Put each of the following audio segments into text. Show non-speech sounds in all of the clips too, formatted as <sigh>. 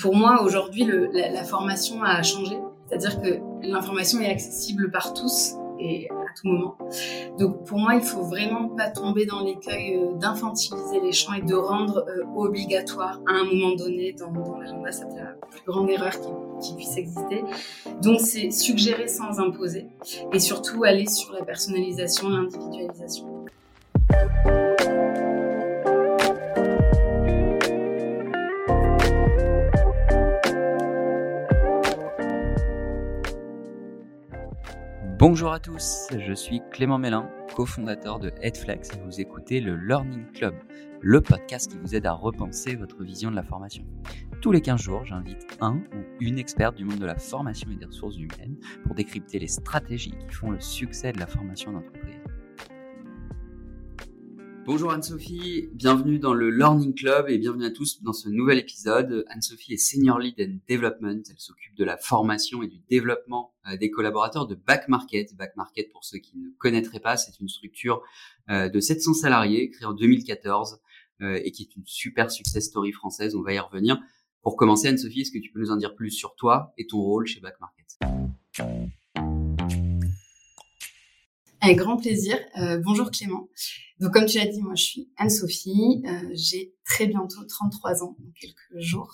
Pour moi, aujourd'hui, la, formation a changé. C'est-à-dire que l'information est accessible par tous et à tout moment. Donc pour moi, il faut vraiment pas tomber dans l'écueil euh, d'infantiliser les champs et de rendre euh, obligatoire à un moment donné dans, dans l'agenda. C'est la plus grande erreur qui puisse exister. Donc c'est suggérer sans imposer et surtout aller sur la personnalisation, l'individualisation. Bonjour à tous, je suis Clément Mélin, cofondateur de Headflex et vous écoutez le Learning Club, le podcast qui vous aide à repenser votre vision de la formation. Tous les 15 jours, j'invite un ou une experte du monde de la formation et des ressources humaines pour décrypter les stratégies qui font le succès de la formation d'entreprise. Bonjour Anne-Sophie, bienvenue dans le Learning Club et bienvenue à tous dans ce nouvel épisode. Anne-Sophie est Senior Lead and Development, elle s'occupe de la formation et du développement euh, des collaborateurs de Back Market. Back Market, pour ceux qui ne connaîtraient pas, c'est une structure euh, de 700 salariés créée en 2014 euh, et qui est une super success story française, on va y revenir. Pour commencer, Anne-Sophie, est-ce que tu peux nous en dire plus sur toi et ton rôle chez Back Market? Avec grand plaisir. Euh, bonjour Clément. Donc comme tu l'as dit, moi je suis Anne-Sophie. Euh, j'ai très bientôt 33 ans, dans quelques jours.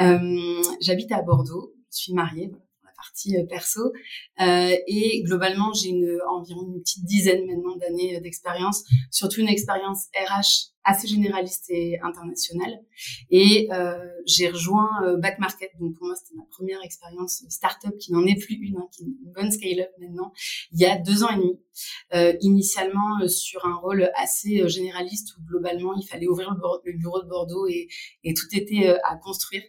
Euh, J'habite à Bordeaux. Je suis mariée pour la partie euh, perso. Euh, et globalement, j'ai une, environ une petite dizaine maintenant d'années d'expérience, surtout une expérience RH assez généraliste et internationale. Et euh, j'ai rejoint euh, Back Market. Donc pour moi, c'était ma première expérience startup qui n'en est plus une, hein, qui est une bonne scale-up maintenant, il y a deux ans et demi. Euh, initialement sur un rôle assez généraliste où globalement il fallait ouvrir le, bureau de Bordeaux et, et tout était à construire.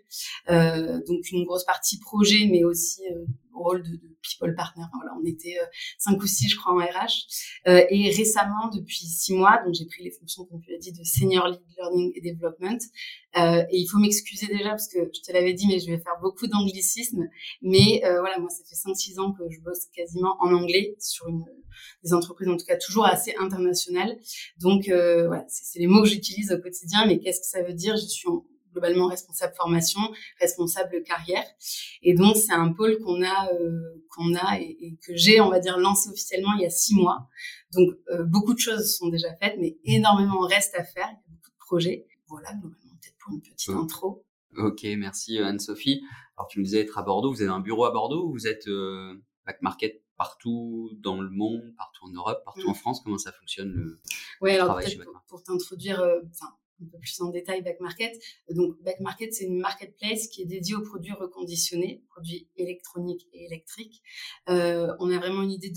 donc une grosse partie projet, mais aussi rôle de, people partner. On était cinq ou six, je crois, en RH. et récemment, depuis six mois, donc j'ai pris les fonctions, comme tu l'as dit, de Senior Lead Learning et Development. Euh, et il faut m'excuser déjà parce que je te l'avais dit, mais je vais faire beaucoup d'anglicisme. Mais euh, voilà, moi, ça fait 5-6 ans que je bosse quasiment en anglais sur une, des entreprises, en tout cas toujours assez internationales. Donc euh, voilà, c'est les mots que j'utilise au quotidien. Mais qu'est-ce que ça veut dire? Je suis globalement responsable formation, responsable carrière. Et donc c'est un pôle qu'on a euh, qu'on a et, et que j'ai on va dire lancé officiellement il y a six mois. Donc euh, beaucoup de choses sont déjà faites, mais énormément reste à faire. Il y a beaucoup de projets. Voilà globalement peut-être pour une petite intro. Ok, merci Anne-Sophie. Alors tu me disais être à Bordeaux, vous avez un bureau à Bordeaux, vous êtes euh, back market partout dans le monde, partout en Europe, partout en France? Comment ça fonctionne le, ouais, alors travail chez pour, pour t'introduire, euh, un peu plus en détail Back Market. Donc Back Market, c'est une marketplace qui est dédiée aux produits reconditionnés, produits électroniques et électriques. Euh, on a vraiment une idée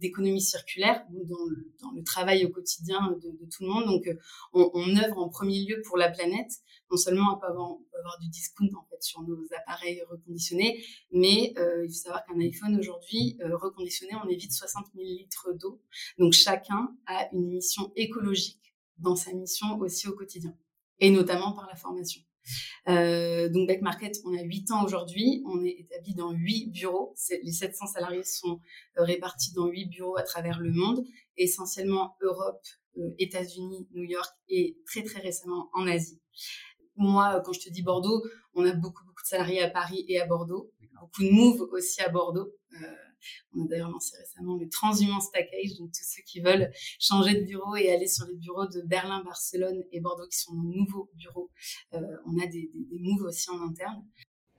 d'économie circulaire dans le, dans le travail au quotidien de, de tout le monde. Donc on, on, œuvre en premier lieu pour la planète. Non seulement on peut avoir, on peut avoir du discount en fait sur nos appareils reconditionnés, mais euh, il faut savoir qu'un iPhone aujourd'hui euh, reconditionné, on évite 60 000 litres d'eau. Donc chacun a une mission écologique dans sa mission aussi au quotidien, et notamment par la formation. Euh, donc Beck Market, on a 8 ans aujourd'hui, on est établi dans 8 bureaux, les 700 salariés sont euh, répartis dans 8 bureaux à travers le monde, essentiellement Europe, euh, États-Unis, New York et très très récemment en Asie. Moi, quand je te dis Bordeaux, on a beaucoup beaucoup de salariés à Paris et à Bordeaux, beaucoup de moves aussi à Bordeaux. Euh, on a d'ailleurs lancé récemment le Transhumance Package, donc tous ceux qui veulent changer de bureau et aller sur les bureaux de Berlin, Barcelone et Bordeaux, qui sont nos nouveaux bureaux. Euh, on a des, moves aussi en interne.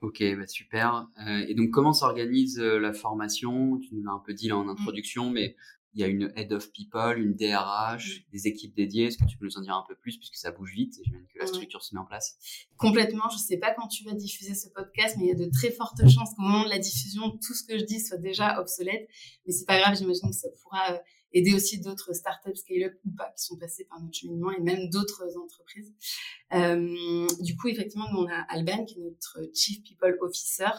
Ok, bah super. Euh, et donc, comment s'organise euh, la formation? Tu nous l'as un peu dit là en introduction, mais il y a une head of people, une DRH, des équipes dédiées. Est-ce que tu peux nous en dire un peu plus puisque ça bouge vite et j'imagine que la structure se met en place? Complètement. Je ne sais pas quand tu vas diffuser ce podcast, mais il y a de très fortes chances qu'au moment de la diffusion, tout ce que je dis soit déjà obsolète. Mais c'est pas grave, j'imagine que ça pourra euh, aider aussi d'autres startups scale-up ou pas qui sont passés par notre cheminement et même d'autres entreprises. Euh, du coup, effectivement, nous, on a Alban qui est notre Chief People Officer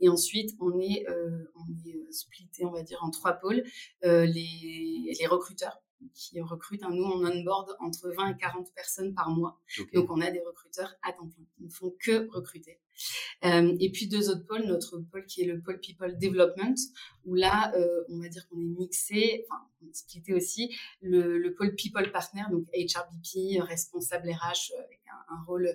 et ensuite on est, euh, on est euh, splitté, on va dire, en trois pôles. Euh, les, les recruteurs qui recrutent. Nous, on onboard entre 20 et 40 personnes par mois. Okay. Donc, on a des recruteurs à temps plein qui ne font que recruter. et puis deux autres pôles, notre pôle qui est le pôle People Development, où là, on va dire qu'on est mixé, enfin, on est splitté aussi, le, le, pôle People Partner, donc HRBP, responsable RH, avec un, rôle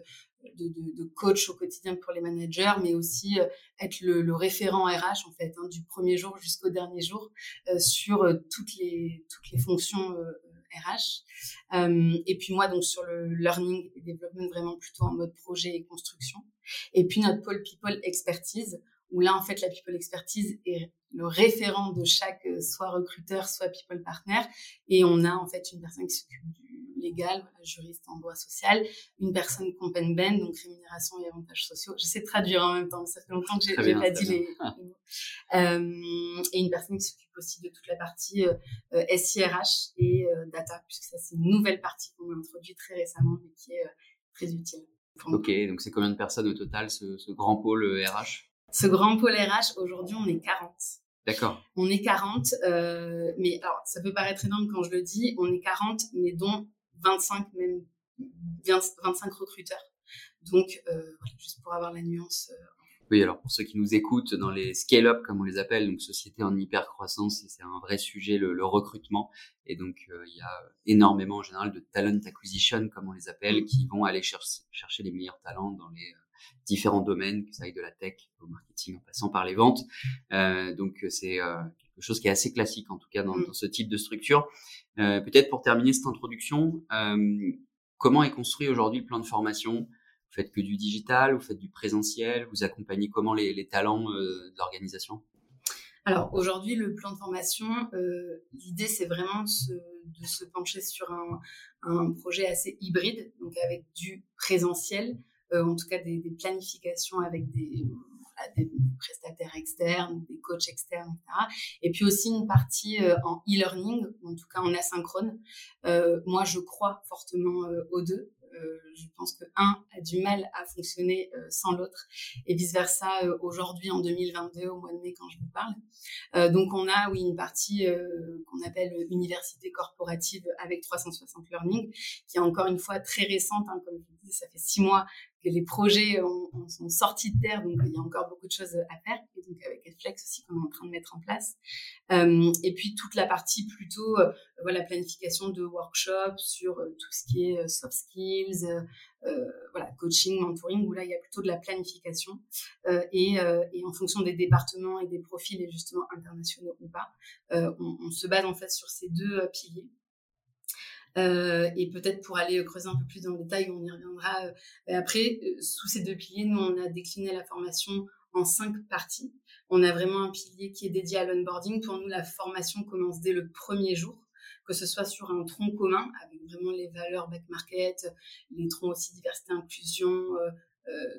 de, coach au quotidien pour les managers, mais aussi être le, référent RH en fait, hein, du premier jour jusqu'au dernier jour sur toutes les toutes les fonctions RH. Euh, et puis moi, donc sur le learning et development, vraiment plutôt en mode projet et construction. Et puis notre pôle people expertise, où là, en fait, la people expertise est le référent de chaque, euh, soit recruteur, soit people partner. Et on a en fait une personne qui s'occupe du légal, juriste en droit social, une personne ben donc rémunération et avantages sociaux. J'essaie de traduire en même temps, ça fait longtemps que j'ai pas dit les, mots. <laughs> Euh, et une personne qui s'occupe aussi de toute la partie euh, euh SIRH et euh, data, puisque ça c'est une nouvelle partie qu'on a introduite très récemment, mais qui est très utile. Ok, donc c'est combien de personnes au total, ce, ce grand pôle RH Ce grand pôle RH, aujourd'hui on est 40. D'accord. On est 40, euh, mais alors ça peut paraître énorme quand je le dis, on est 40, mais dont 25 même 25 recruteurs. Donc euh, voilà, juste pour avoir la nuance. Euh, oui, alors pour ceux qui nous écoutent dans les scale-up comme on les appelle, donc sociétés en hyper croissance, c'est un vrai sujet le, le recrutement. Et donc euh, il y a énormément en général de talent acquisition comme on les appelle, qui vont aller chercher, chercher les meilleurs talents dans les différents domaines, que ça aille de la tech au marketing en passant par les ventes. Euh, donc c'est euh, quelque chose qui est assez classique en tout cas dans, mm. dans ce type de structure. Euh, Peut-être pour terminer cette introduction, euh, comment est construit aujourd'hui le plan de formation? Vous faites que du digital, vous faites du présentiel, vous accompagnez comment les, les talents euh, de l'organisation? Alors aujourd'hui, le plan de formation, euh, l'idée c'est vraiment de se, de se, pencher sur un, un, projet assez hybride, donc avec du présentiel, euh, en tout cas des, des planifications avec des, des, prestataires externes, des coachs externes, etc. Et puis aussi une partie euh, en e-learning, en tout cas en asynchrone. Euh, moi, je crois fortement euh, aux deux. Euh, je pense que un a du mal à fonctionner euh, sans l'autre et vice versa euh, aujourd'hui en 2022 au mois de mai quand je vous parle. donc on a oui une partie qu'on appelle université corporative avec 360 learning qui est encore une fois très récente hein, comme je vous dis ça fait six mois que les projets ont, sont sortis de terre, donc il y a encore beaucoup de choses à faire. Et donc avec Flex aussi qu'on est en train de mettre en place. Euh, et puis toute la partie plutôt, euh, voilà, planification de workshops sur euh, tout ce qui est soft skills, voilà, coaching, mentoring, où là il y a plutôt de la planification et, et, en fonction des départements et des profils et justement internationaux ou pas, on, on, se base en fait sur ces deux piliers. Euh, et peut-être pour aller creuser un peu plus dans le détail, on y reviendra euh, après. Euh, sous ces deux piliers, nous, on a décliné la formation en cinq parties. On a vraiment un pilier qui est dédié à l'onboarding. Pour nous, la formation commence dès le premier jour, que ce soit sur un tronc commun, avec vraiment les valeurs back market, les troncs aussi diversité, inclusion,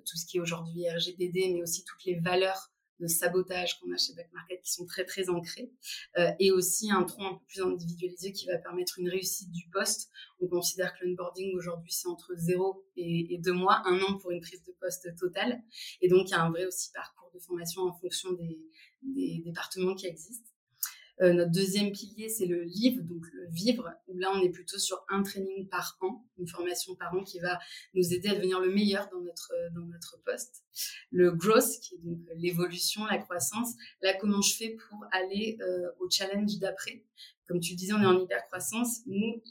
tout ce qui est aujourd'hui RGPD, mais aussi toutes les valeurs de sabotage qu'on a chez Back Market qui sont très très ancrés euh, et aussi un tronc un peu plus individualisé qui va permettre une réussite du poste. On considère que l'onboarding aujourd'hui c'est entre 0 et, et 2 mois, un an pour une prise de poste totale et donc il y a un vrai aussi parcours de formation en fonction des, des départements qui existent. Euh, notre deuxième pilier, c'est le livre, donc le vivre, où là, on est plutôt sur un training par an, une formation par an qui va nous aider à devenir le meilleur dans notre, euh, dans notre poste. Le growth, qui est donc l'évolution, la croissance. Là, comment je fais pour aller euh, au challenge d'après? Comme tu disais, on est en hyper croissance. Nous,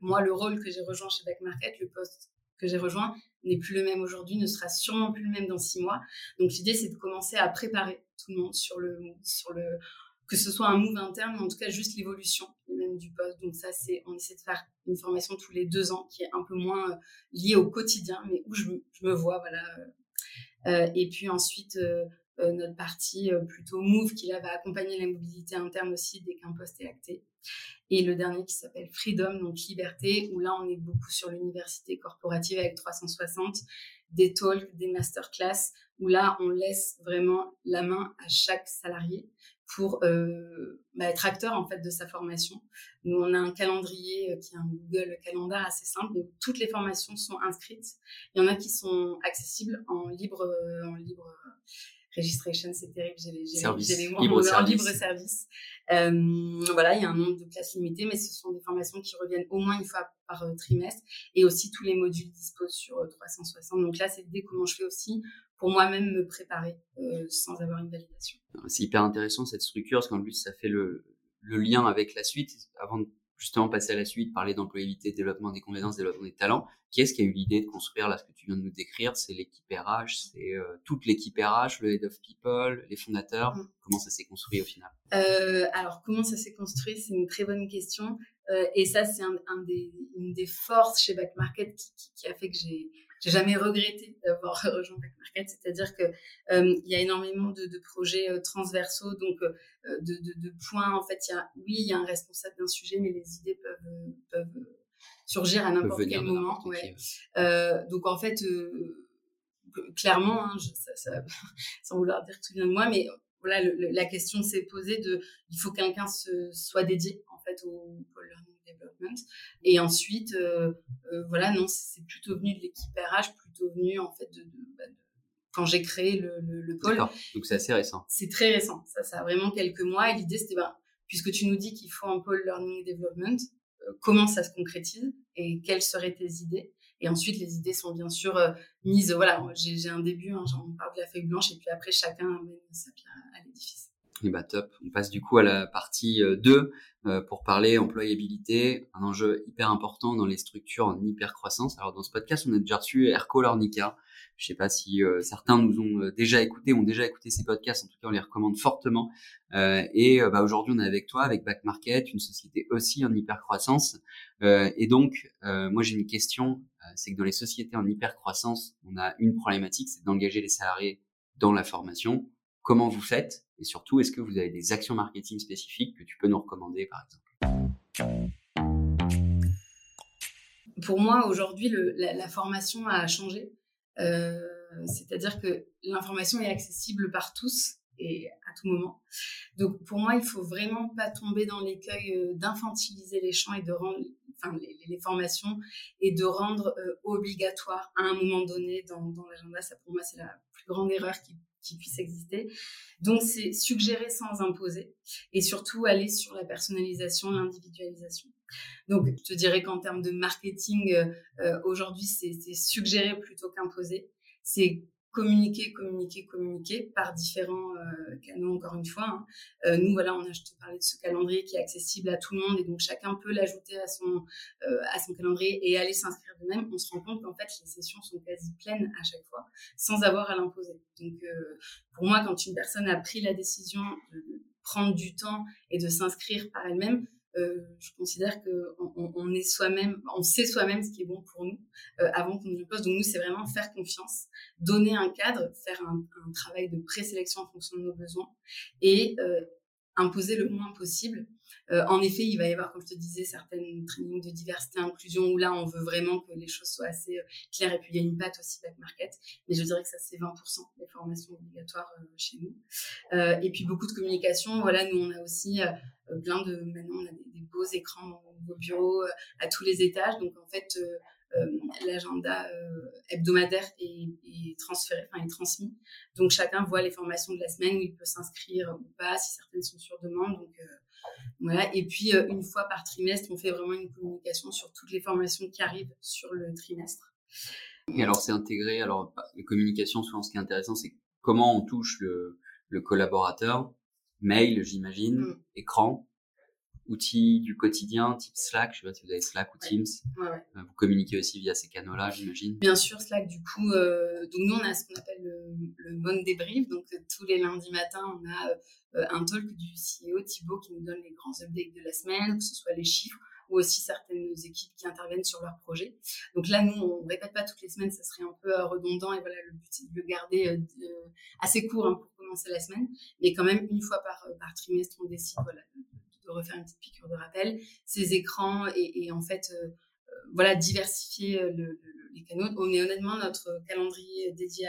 moi, le rôle que j'ai rejoint chez Back Market, le poste que j'ai rejoint, n'est plus le même aujourd'hui, ne sera sûrement plus le même dans six mois. Donc l'idée, c'est de commencer à préparer tout le monde sur le, sur le, que ce soit un move interne, mais en tout cas juste l'évolution même du poste. Donc ça, c'est on essaie de faire une formation tous les deux ans qui est un peu moins euh, liée au quotidien, mais où je, je me vois, voilà. Euh, et puis ensuite, euh, euh notre partie euh, plutôt move qui là va accompagner la mobilité interne aussi dès qu'un poste est acté. Et le dernier qui s'appelle Freedom, donc liberté, où là on est beaucoup sur l'université corporative avec 360, des talks, des masterclass, où là on laisse vraiment la main à chaque salarié pour euh, bah, être acteur en fait de sa formation. Nous, on a un calendrier euh, qui est un Google Calendar assez simple, toutes les formations sont inscrites. Il y en a qui sont accessibles en libre, euh, en libre registration, c'est terrible, j'ai les, mots libre en libre service. Euh, voilà, il y a un nombre de places limitées, mais ce sont des formations qui reviennent au moins une fois par trimestre, et aussi tous les modules disposent sur 360. Donc là, c'est l'idée comment je fais aussi pour moi-même me préparer sans avoir une validation. C'est hyper intéressant cette structure parce qu'en plus ça fait le, le lien avec la suite. Avant de justement passer à la suite, parler d'employabilité, développement des compétences, développement des talents. Qui est-ce qui a eu l'idée de construire là ce que tu viens de nous décrire? C'est l'équipe RH, c'est euh, toute l'équipe RH, le head of people, les fondateurs. Mm. Comment ça s'est construit au final? Euh, Alors comment ça s'est construit? C'est une très bonne question. Euh, et ça, c'est un, un des, une des forces chez Back Market qui, qui, qui a fait que j'ai j'ai jamais regretté d'avoir <laughs> rejoint Back Market. C'est-à-dire que euh, il y a énormément de, de projets euh, transversaux, donc euh, de, de, de, points. En fait, il y a, oui, il y a un responsable d'un sujet, mais les idées peuvent, peuvent surgir à n'importe quel moment. Ouais. Donc en fait, clairement, hein, je, ça, ça, <laughs> sans vouloir dire que tout vient de moi, mais voilà, le, la question s'est posée de, il faut quelqu'un se soit dédié fait au pôle learning development. Et ensuite, euh, euh, voilà, non, c'est plutôt venu de l'équipe RH, plutôt venu en fait de, de, bah, de quand j'ai créé le, le, le pôle. Donc c'est assez récent. C'est très récent. Ça, ça a vraiment quelques mois. Et l'idée, c'était, ben, puisque tu nous dis qu'il faut un pôle learning development, euh, comment ça se concrétise et quelles seraient tes idées? Et ensuite, les idées sont bien sûr euh, mises. Voilà, j'ai un début, hein, on parle de la feuille blanche, et puis après, chacun met sa pierre à l'édifice. Et bah top. On passe du coup à la partie 2 euh, euh, pour parler employabilité, un enjeu hyper important dans les structures en hyper croissance. Alors dans ce podcast, on a déjà reçu Erco Lornica. Je sais pas si euh, certains nous ont déjà écouté, ont déjà écouté ces podcasts. En tout cas, on les recommande fortement. et bah, aujourd'hui, on est avec toi, avec Back Market, une société aussi en hyper croissance. et donc, moi j'ai une question, c'est que dans les sociétés en hyper croissance, on a une problématique, c'est d'engager les salariés dans la formation. Comment vous faites et surtout, est-ce que vous avez des actions marketing spécifiques que tu peux nous recommander, par exemple? Pour moi, aujourd'hui, la, formation a changé. Euh, C'est-à-dire que l'information est accessible par tous et à tout moment. Donc pour moi, il faut vraiment pas tomber dans l'écueil euh, d'infantiliser les champs et de rendre, les formations et de rendre euh, obligatoire à un moment donné dans, dans l'agenda. Ça pour moi c'est la plus grande erreur qui qui puisse exister. Donc, c'est suggérer sans imposer et surtout aller sur la personnalisation, l'individualisation. Donc, je te dirais qu'en termes de marketing, euh, euh aujourd'hui, c'est suggérer plutôt qu'imposer. C'est communiquer, communiquer, communiquer par différents euh, canaux, encore une fois. Hein. Euh, nous, voilà, on a, je te parlais de ce calendrier qui est accessible à tout le monde et donc chacun peut l'ajouter à son, euh, à son calendrier et aller s'inscrire de même. On se rend compte qu'en fait, les sessions sont quasi pleines à chaque fois sans avoir à l'imposer. Donc, euh, pour moi, quand une personne a pris la décision de prendre du temps et de s'inscrire par elle-même, je considère que on, est soi-même, on sait soi-même ce qui est bon pour nous euh, avant qu'on nous le pose. Donc nous, c'est vraiment faire confiance, donner un cadre, faire un, un travail de présélection en fonction de nos besoins et euh, imposer le moins possible. Euh, en effet, il va y avoir, comme je te disais, certaines trainings de diversité, inclusion, où là, on veut vraiment que les choses soient assez euh, claires. Et puis, il y a une patte aussi back market. Mais je dirais que ça, c'est 20% des formations obligatoires euh, chez nous. Euh, et puis, beaucoup de communication. Voilà, nous, on a aussi euh, plein de... Maintenant, on a des, beaux écrans dans nos bureaux à tous les étages. Donc, en fait... Euh, l'agenda euh, hebdomadaire est, transféré, enfin est transmis. Donc chacun voit les formations de la semaine où il peut s'inscrire ou pas, si certaines sont sur demande. Donc euh, voilà. Et puis une fois par trimestre, on fait vraiment une communication sur toutes les formations qui arrivent sur le trimestre. Et alors c'est intégré. Alors les communications, souvent ce qui est intéressant, c'est comment on touche le collaborateur. Mail, j'imagine, mm. écran, outils du quotidien, type Slack, je sais pas si vous avez Slack ou Teams. Ouais, ouais. Euh, vous communiquez aussi via ces canaux-là, j'imagine. Bien sûr, Slack, du coup, euh, donc nous, on a ce qu'on appelle le, le Monday Brief. Donc, euh, tous les lundis matins, on a euh, un talk du CEO Thibaut qui nous donne les grands updates de la semaine, que ce soit les chiffres ou aussi certaines équipes qui interviennent sur leur projet. Donc là, nous, on répète pas toutes les semaines, ça serait un peu redondant et voilà, le but c'est de le garder assez court hein, pour commencer la semaine, mais quand même une fois par, trimestre, on décide voilà, de refaire une petite piqûre de rappel, ces écrans et, en fait, euh, euh voilà, diversifier euh, le, le, les canaux. On honnêtement notre calendrier dédié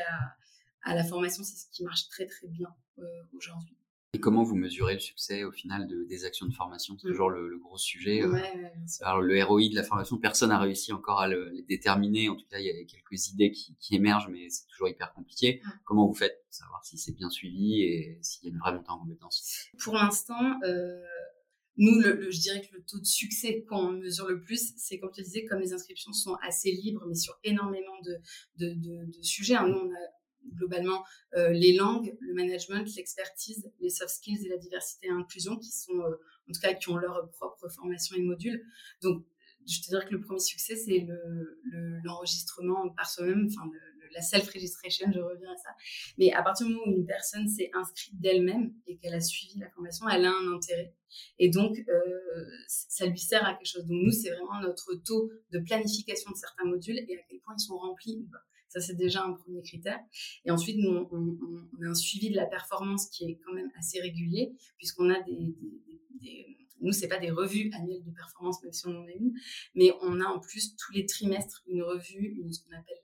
à, la formation, c'est ce qui marche très très bien euh, aujourd'hui. Et comment vous mesurez le succès au final de, des actions de formation? C'est mmh. toujours le, le, gros sujet. Ouais, ouais, Alors le ROI de la formation, personne n'a réussi encore à le, le, déterminer. En tout cas, il y a quelques idées qui, qui émergent, mais c'est toujours hyper compliqué. Mmh. Comment vous faites pour savoir si c'est bien suivi et s'il y a une vraie montée en compétences Pour l'instant, euh, nous, le, le, je dirais que le taux de succès qu'on mesure le plus, c'est comme te disais, comme les inscriptions sont assez libres, mais sur énormément de, de, de, de sujets. Hein, nous, on a globalement les langues, le management, l'expertise, les soft skills et la diversité et l'inclusion qui sont, en tout cas, qui ont leur propre formation et module. Donc, je te dirais que le premier succès, c'est l'enregistrement le, par soi-même, enfin, la self-registration, je reviens à ça. Mais à partir du moment où une personne s'est inscrite d'elle-même et qu'elle a suivi la formation, elle a un intérêt. Et donc, euh, ça lui sert à quelque chose. Donc, nous, c'est vraiment notre taux de planification de certains modules et à quel point ils sont remplis ou pas. Ça, c'est déjà un premier critère. Et ensuite, on, a un suivi de la performance qui est quand même assez régulier, puisqu'on a des, des, nous, c'est pas des revues annuelles de performance, même si on en a une, mais on a en plus tous les trimestres une revue, une, ce qu'on appelle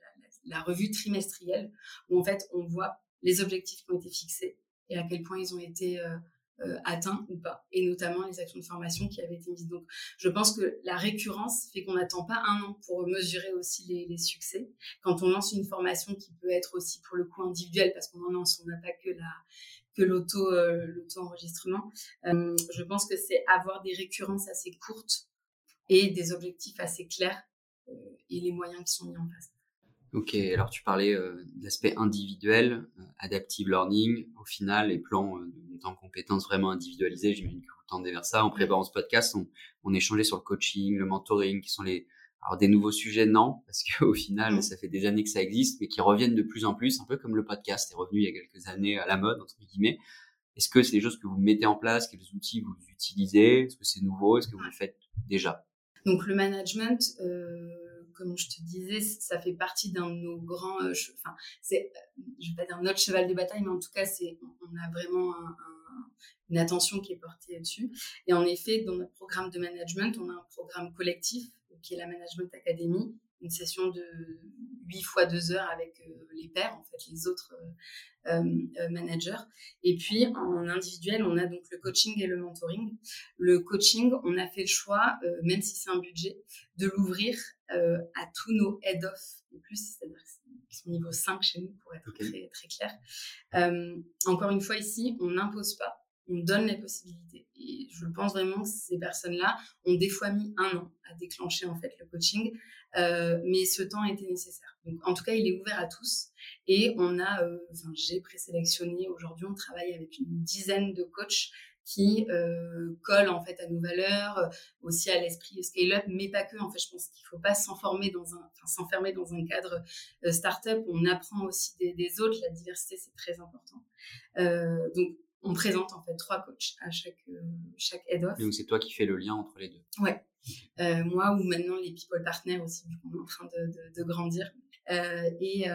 la, revue trimestrielle, où en fait, on voit les objectifs qui ont été fixés et à quel point ils ont été euh, atteint ou pas, et notamment les actions de formation qui avaient été mises. Donc, je pense que la récurrence fait qu'on n'attend pas un an pour mesurer aussi les, succès. Quand on lance une formation qui peut être aussi pour le coup individuelle, parce qu'on en lance, on n'a pas que la que l'auto euh, l'auto enregistrement. Euh, je pense que c'est avoir des récurrences assez courtes et des objectifs assez clairs et les moyens qui sont mis en place. Ok, alors tu parlais euh, de l'aspect individuel, euh, adaptive learning. Au final, les plans euh, de montée en compétences vraiment individualisés, j'imagine que vous tendez vers ça. En préparant ce podcast, on, on échangeait sur le coaching, le mentoring, qui sont les alors des nouveaux sujets, non, parce qu'au final, mmh. ça fait des années que ça existe, mais qui reviennent de plus en plus, un peu comme le podcast est revenu il y a quelques années à la mode entre guillemets. Est-ce que c'est des choses que vous mettez en place, quels outils vous utilisez? Est-ce que c'est nouveau? Est-ce que vous le faites déjà? Donc le management. Euh comme je te disais, ça fait partie d'un de nos grands, euh, enfin, c'est, je vais pas dire notre cheval de bataille, mais en tout cas, c'est, on a vraiment une attention qui est portée dessus. Et en effet, dans notre programme de management, on a un programme collectif qui est la Management Academy, une session de 8 fois 2 heures avec euh, les pairs, en fait, les autres euh, euh, managers. Et puis, en individuel, on a donc le coaching et le mentoring. Le coaching, on a fait le choix, même si c'est un budget, de l'ouvrir à tous nos head-off et plus, c'est-à-dire niveau 5 chez nous, pour être très, très clair. encore une fois, ici, on n'impose pas on donne les possibilités. Et je pense vraiment que ces personnes-là ont des fois mis un an à déclencher en fait le coaching, mais ce temps était nécessaire. Donc en tout cas, il est ouvert à tous. Et on a, euh, enfin, j'ai présélectionné aujourd'hui, on travaille avec une dizaine de coachs qui euh, collent en fait à nos valeurs, aussi à l'esprit scale-up, mais pas que. En fait, je pense qu'il faut pas s'enfermer dans un, enfin, s'enfermer dans un cadre start-up. On apprend aussi des, des, autres. La diversité, c'est très important. donc on présente en fait trois coachs à chaque, euh, chaque head-off. Donc c'est toi qui fais le lien entre les deux. Ouais. Euh, moi ou maintenant les people partners aussi, vu qu'on est en train de, de, grandir. Euh, et,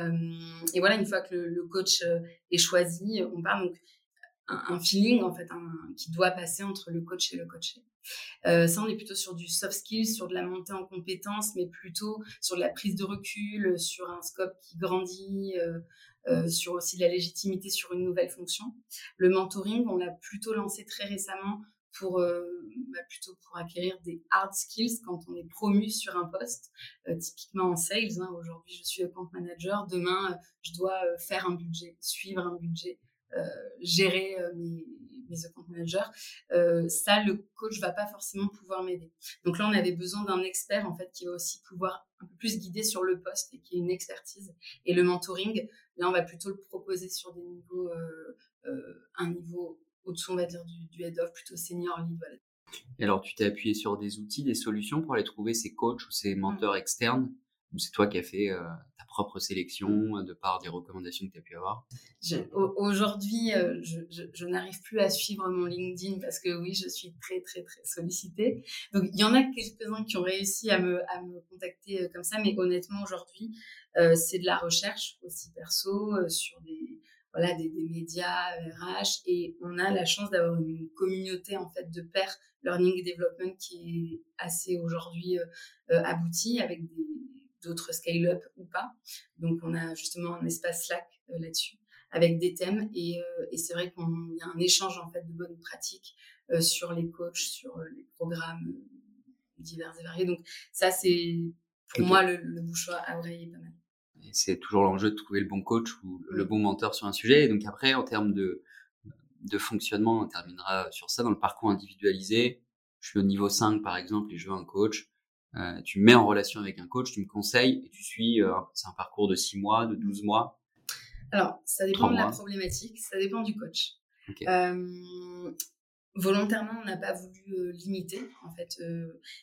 et, voilà, une fois que le, coach est choisi, on parle donc un, feeling en fait qui doit passer entre le coach et le coaché. ça, on est plutôt sur du soft skills, sur de la montée en compétences, mais plutôt sur de la prise de recul, sur un scope qui grandit, euh, sur aussi la légitimité sur une nouvelle fonction. Le mentoring, on l'a plutôt lancé très récemment pour euh, bah, plutôt pour acquérir des hard skills quand on est promu sur un poste, euh, typiquement en sales. Hein, Aujourd'hui, je suis account manager. Demain, je dois faire un budget, suivre un budget, gérer mes, mes account managers. ça, le coach va pas forcément pouvoir m'aider. Donc là, on avait besoin d'un expert en fait qui va aussi pouvoir un peu plus guider sur le poste et qui ait une expertise. Et le mentoring, Là, on va plutôt le proposer sur des niveaux, euh, euh, un niveau au-dessous, on va dire, du, head-off, plutôt senior lead. Et alors, tu t'es appuyé sur des outils, des solutions pour aller trouver ces coachs ou ces mentors mmh. externes? Ou c'est toi qui as fait euh, ta propre sélection de par des recommandations que tu as pu avoir? Aujourd'hui, je, n'arrive plus à suivre mon LinkedIn parce que oui, je suis très, très, très sollicitée. Donc, il y en a quelques-uns qui ont réussi à me, à me contacter comme ça, mais honnêtement, aujourd'hui, euh, c'est de la recherche aussi perso euh, sur des voilà des, des, médias RH et on a la chance d'avoir une communauté en fait de pairs learning development qui est assez aujourd'hui euh, aboutie avec d'autres scale-up ou pas. Donc on a justement un espace Slack là-dessus avec des thèmes et, et c'est vrai qu'il y a un échange en fait de bonnes pratiques sur les coachs, sur les programmes divers et variés. Donc ça c'est pour moi le, le à oreille est pas mal c'est toujours l'enjeu de trouver le bon coach ou le bon mentor sur un sujet. Et donc après, en termes de, de fonctionnement, on terminera sur ça dans le parcours individualisé. Je suis au niveau 5 par exemple et je veux un coach. Euh, tu me mets en relation avec un coach, tu me conseilles et tu suis, euh, c'est un parcours de 6 mois, de 12 mois. Alors, ça dépend de la problématique, ça dépend du coach. Euh, volontairement, on n'a pas voulu limiter, en fait.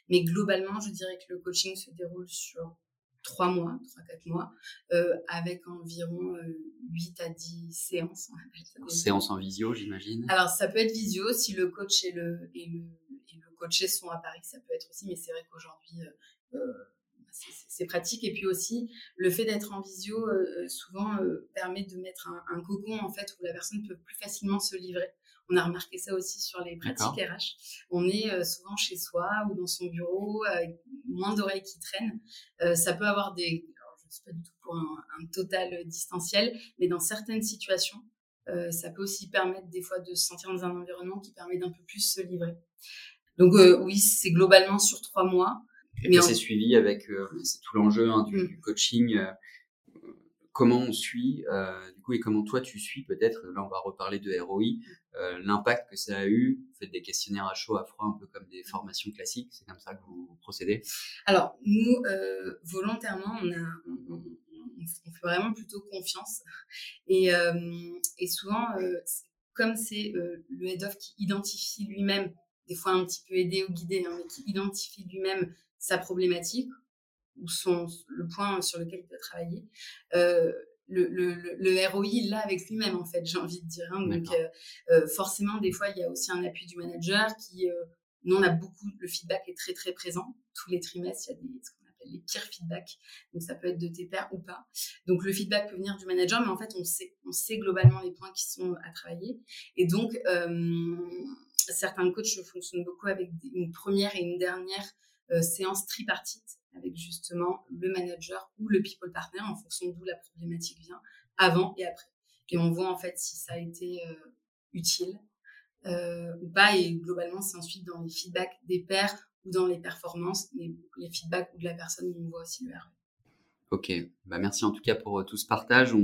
mais globalement, je dirais que le coaching se déroule sur trois mois, trois, quatre mois, euh, avec environ euh, 8 à 10 séances. Séances en visio, j'imagine. Alors, ça peut être visio si le coach et le, et le, et le coaché sont à Paris, ça peut être aussi, mais c'est vrai qu'aujourd'hui, euh, c'est pratique. Et puis aussi, le fait d'être en visio, souvent, permet de mettre un, un, cocon, en fait, où la personne peut plus facilement se livrer. On a remarqué ça aussi sur les pratiques RH. On est euh, souvent chez soi ou dans son bureau, avec moins d'oreilles qui traînent. Euh, ça peut avoir des, je ne suis pas du tout pour un, total distanciel, mais dans certaines situations, euh, ça peut aussi permettre des fois de se sentir dans un environnement qui permet d'un peu plus se livrer. Donc oui, c'est globalement sur trois mois. Et c'est suivi avec, c'est tout l'enjeu hein, du, mmh. du, coaching comment on suit, euh, et comment toi tu suis peut-être, là on va reparler de ROI, euh, l'impact que ça a eu, vous faites des questionnaires à chaud, à froid, un peu comme des formations classiques, c'est comme ça que vous procédez? Alors, nous, euh, volontairement, on, fait vraiment plutôt confiance. Et, euh, et souvent, comme c'est le head-off qui identifie lui-même, des fois un petit peu aidé ou guidé, hein, mais qui identifie lui-même sa problématique, ou son, le point sur lequel il peut travailler. Le, le, le, ROI, il l'a avec lui-même, en fait, j'ai envie de dire. Hein. Donc, euh, euh, forcément, des fois, il y a aussi un appui du manager qui, euh, nous, on a beaucoup, le feedback est très, très présent. Tous les trimestres, il y a des, ce qu'on appelle les pires feedbacks. Donc, ça peut être de tes pairs ou pas. Donc, le feedback peut venir du manager, mais en fait, on sait, on sait globalement les points qui sont à travailler. Et donc, euh, certains coachs fonctionnent beaucoup avec une première et une dernière séance tripartite avec justement le manager ou le people partner en fonction d'où la problématique vient, avant et après. Et on voit en fait si ça a été euh, utile euh, ou pas. Et globalement, c'est ensuite dans les feedbacks des pairs ou dans les performances, les feedbacks de la personne, on voit aussi le RE. Ok, bah merci en tout cas pour euh, tout ce partage.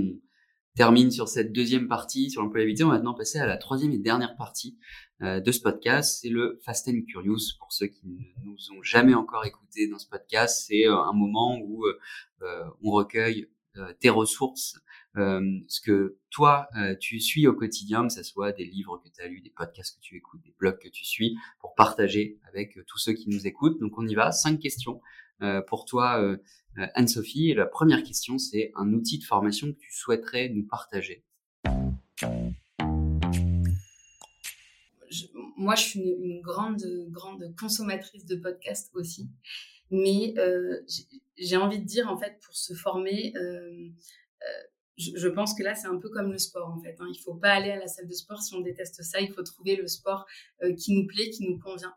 Termine sur cette deuxième partie sur l'employabilité. On va maintenant passer à la troisième et dernière partie euh, de ce podcast. C'est le Fast and Curious. Pour ceux qui ne nous ont jamais encore écouté dans ce podcast, c'est euh, un moment où euh, on recueille tes ressources, ce que toi tu suis au quotidien, que ce soit des livres que tu as lus, des podcasts que tu écoutes, des blogs que tu suis, pour partager avec tous ceux qui nous écoutent. Donc on y va. Cinq questions pour toi euh, Anne-Sophie, la première question, c'est un outil de formation que tu souhaiterais nous partager. moi, je suis une, grande, grande consommatrice de podcasts aussi. Mais euh, j'ai envie de dire, en fait, pour se former, euh, je, pense que là, c'est un peu comme le sport, en fait. Hein. Il ne faut pas aller à la salle de sport si on déteste ça. Il faut trouver le sport qui nous plaît, qui nous convient.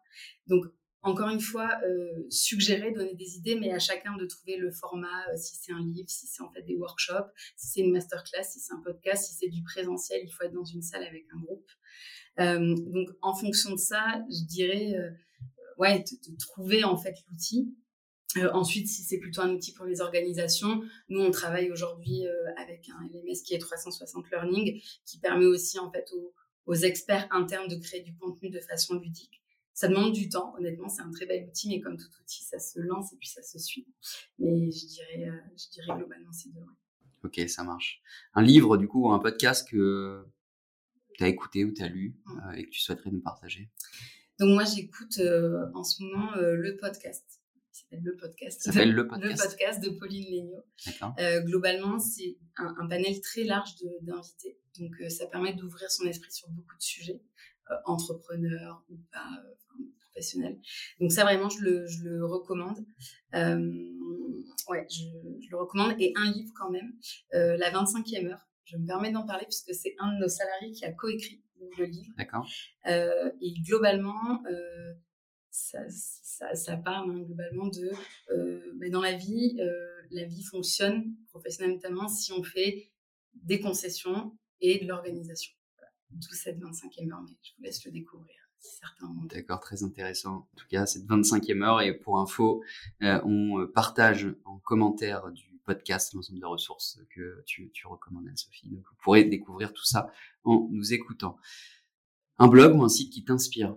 Donc, encore une fois, euh, suggérer, donner des idées, mais à chacun de trouver le format, euh, si c'est un livre, si c'est en fait des workshops, si c'est une masterclass, si c'est un podcast, si c'est du présentiel, il faut être dans une salle avec un groupe. Euh, donc, en fonction de ça, je dirais, ouais, de, trouver en fait l'outil. ensuite, si c'est plutôt un outil pour les organisations, nous on travaille aujourd'hui avec un LMS qui est 360 Learning, qui permet aussi en fait aux experts internes de créer du contenu de façon ludique. Ça demande du temps, honnêtement, c'est un très bel outil, mais comme tout outil, ça se lance et puis ça se suit. Mais je dirais, euh, je dirais globalement ces deux. Ok, ça marche. Un livre, du coup, ou un podcast que tu as écouté ou tu as lu mmh. euh, et que tu souhaiterais nous partager? Donc moi, j'écoute euh, en ce moment le podcast. s'appelle le podcast. Ça s'appelle le <laughs> podcast. Le podcast de Pauline Legnaud. globalement, c'est un, un, panel très large d'invités. Donc ça permet d'ouvrir son esprit sur beaucoup de sujets. Euh, entrepreneur ou pas euh, professionnel. Donc ça vraiment je le, je le recommande. Euh, ouais, je, je, le recommande et un livre quand même, La 25e heure. Je me permets d'en parler puisque c'est un de nos salariés qui a coécrit le livre. D'accord. Et globalement, ça, ça, ça, parle hein, globalement de ben dans la vie, la vie fonctionne professionnellement notamment si on fait des concessions et de l'organisation d'où cette 25e heure, mais je vous laisse le découvrir. D'accord, très intéressant. En tout cas, cette 25e heure, et pour info, euh, on euh, partage en commentaire du podcast l'ensemble des ressources que tu, tu recommandes, Anne-Sophie. Donc, vous pourrez découvrir tout ça en nous écoutant. Un blog ou un site qui t'inspire?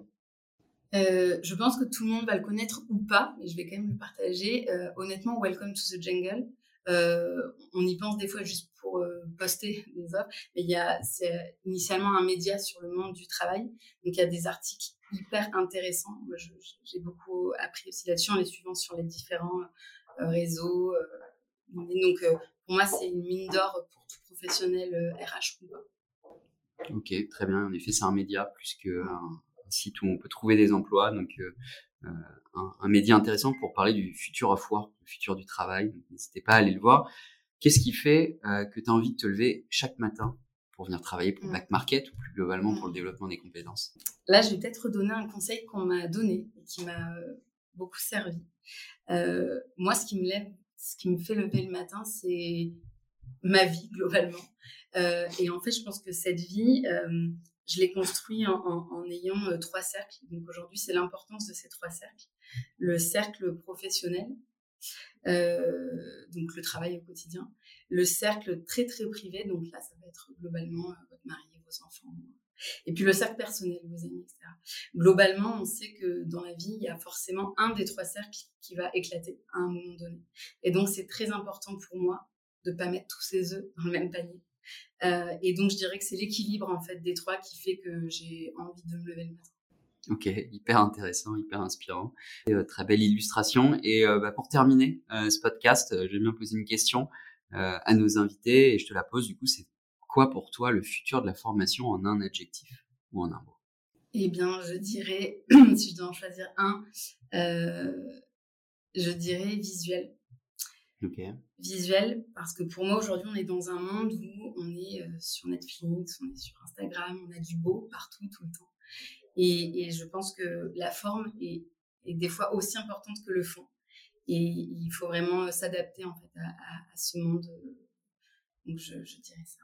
Euh, je pense que tout le monde va le connaître ou pas, mais je vais quand même le partager. Euh, honnêtement, Welcome to the Jungle. On y pense des fois juste pour poster des offres, mais il y a c'est initialement un média sur le monde du travail, donc il y a des articles hyper intéressants. Moi, j'ai beaucoup appris aussi là-dessus en les suivant sur les différents réseaux. donc pour moi, c'est une mine d'or pour tout professionnel RH pas. Ok, très bien. En effet, c'est un média plus qu'un un site où on peut trouver des emplois. Euh, euh, un, un, média intéressant pour parler du futur of work, du futur du travail. N'hésitez pas à aller le voir. Qu'est-ce qui fait euh, que tu as envie de te lever chaque matin pour venir travailler pour Back Market ou plus globalement pour le développement des compétences? Là, je vais peut-être redonner un conseil qu'on m'a donné et qui m'a beaucoup servi. Euh, moi, ce qui me lève, ce qui me fait lever le matin, c'est ma vie globalement. Euh, et en fait, je pense que cette vie, euh, je l'ai construite en, en, en, ayant euh, trois cercles. Donc aujourd'hui, c'est l'importance de ces trois cercles. Le cercle professionnel, euh, donc le travail au quotidien. Le cercle très très privé, donc là, ça va être globalement votre mari, vos enfants. Et puis le cercle personnel, vos amis, etc. Globalement, on sait que dans la vie, il y a forcément un des trois cercles qui va éclater à un moment donné. Et donc, c'est très important pour moi de pas mettre tous ses œufs dans le même panier. Euh, et donc, je dirais que c'est l'équilibre en fait des trois qui fait que j'ai envie de me lever le matin. Ok, hyper intéressant, hyper inspirant. Euh, très belle illustration. Et euh, bah, pour terminer ce podcast, euh, j'ai bien posé une question à nos invités et je te la pose du coup. C'est quoi pour toi le futur de la formation en un adjectif ou en un mot? Eh bien, je dirais, <clears throat> si je dois en choisir un, je dirais visuel. Visuel, parce que pour moi aujourd'hui on est dans un monde où on est euh, sur Netflix, on est sur Instagram, on a du beau partout, tout le temps. Et, et je pense que la forme est, est, des fois aussi importante que le fond. Et il faut vraiment s'adapter en fait à, à, ce monde. Donc je, je dirais ça.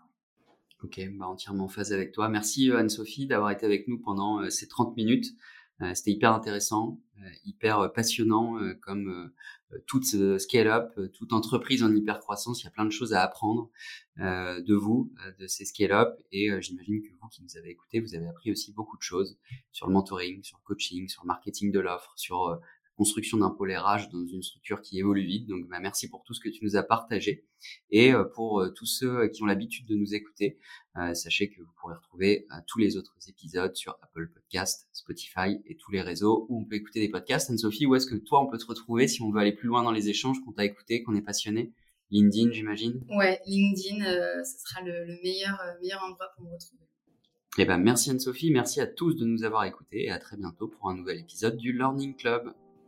Ok, bah entièrement en phase avec toi. Merci euh, Anne-Sophie d'avoir été avec nous pendant euh, ces 30 minutes. C'était hyper intéressant, hyper passionnant comme toute scale-up, toute entreprise en hyper croissance, il y a plein de choses à apprendre euh, de vous, de ces scale-up, et j'imagine que vous qui nous avez écoutés, vous avez appris aussi beaucoup de choses sur le mentoring, sur le coaching, sur le marketing de l'offre, sur construction d'un RH dans une structure qui évolue vite. Donc, bah, merci pour tout ce que tu nous as partagé. Et euh, pour euh, tous ceux qui ont l'habitude de nous écouter, euh, sachez que vous pourrez retrouver tous les autres épisodes sur Apple Podcast, Spotify et tous les réseaux où on peut écouter des podcasts. Anne-Sophie, où est-ce que toi, on peut te retrouver si on veut aller plus loin dans les échanges, qu'on t'a écouté, qu'on est passionné? LinkedIn, j'imagine? Ouais, LinkedIn, ce sera le, le meilleur, meilleur endroit pour me retrouver. Eh ben, merci Anne-Sophie, merci à tous de nous avoir écoutés et à très bientôt pour un nouvel épisode du Learning Club.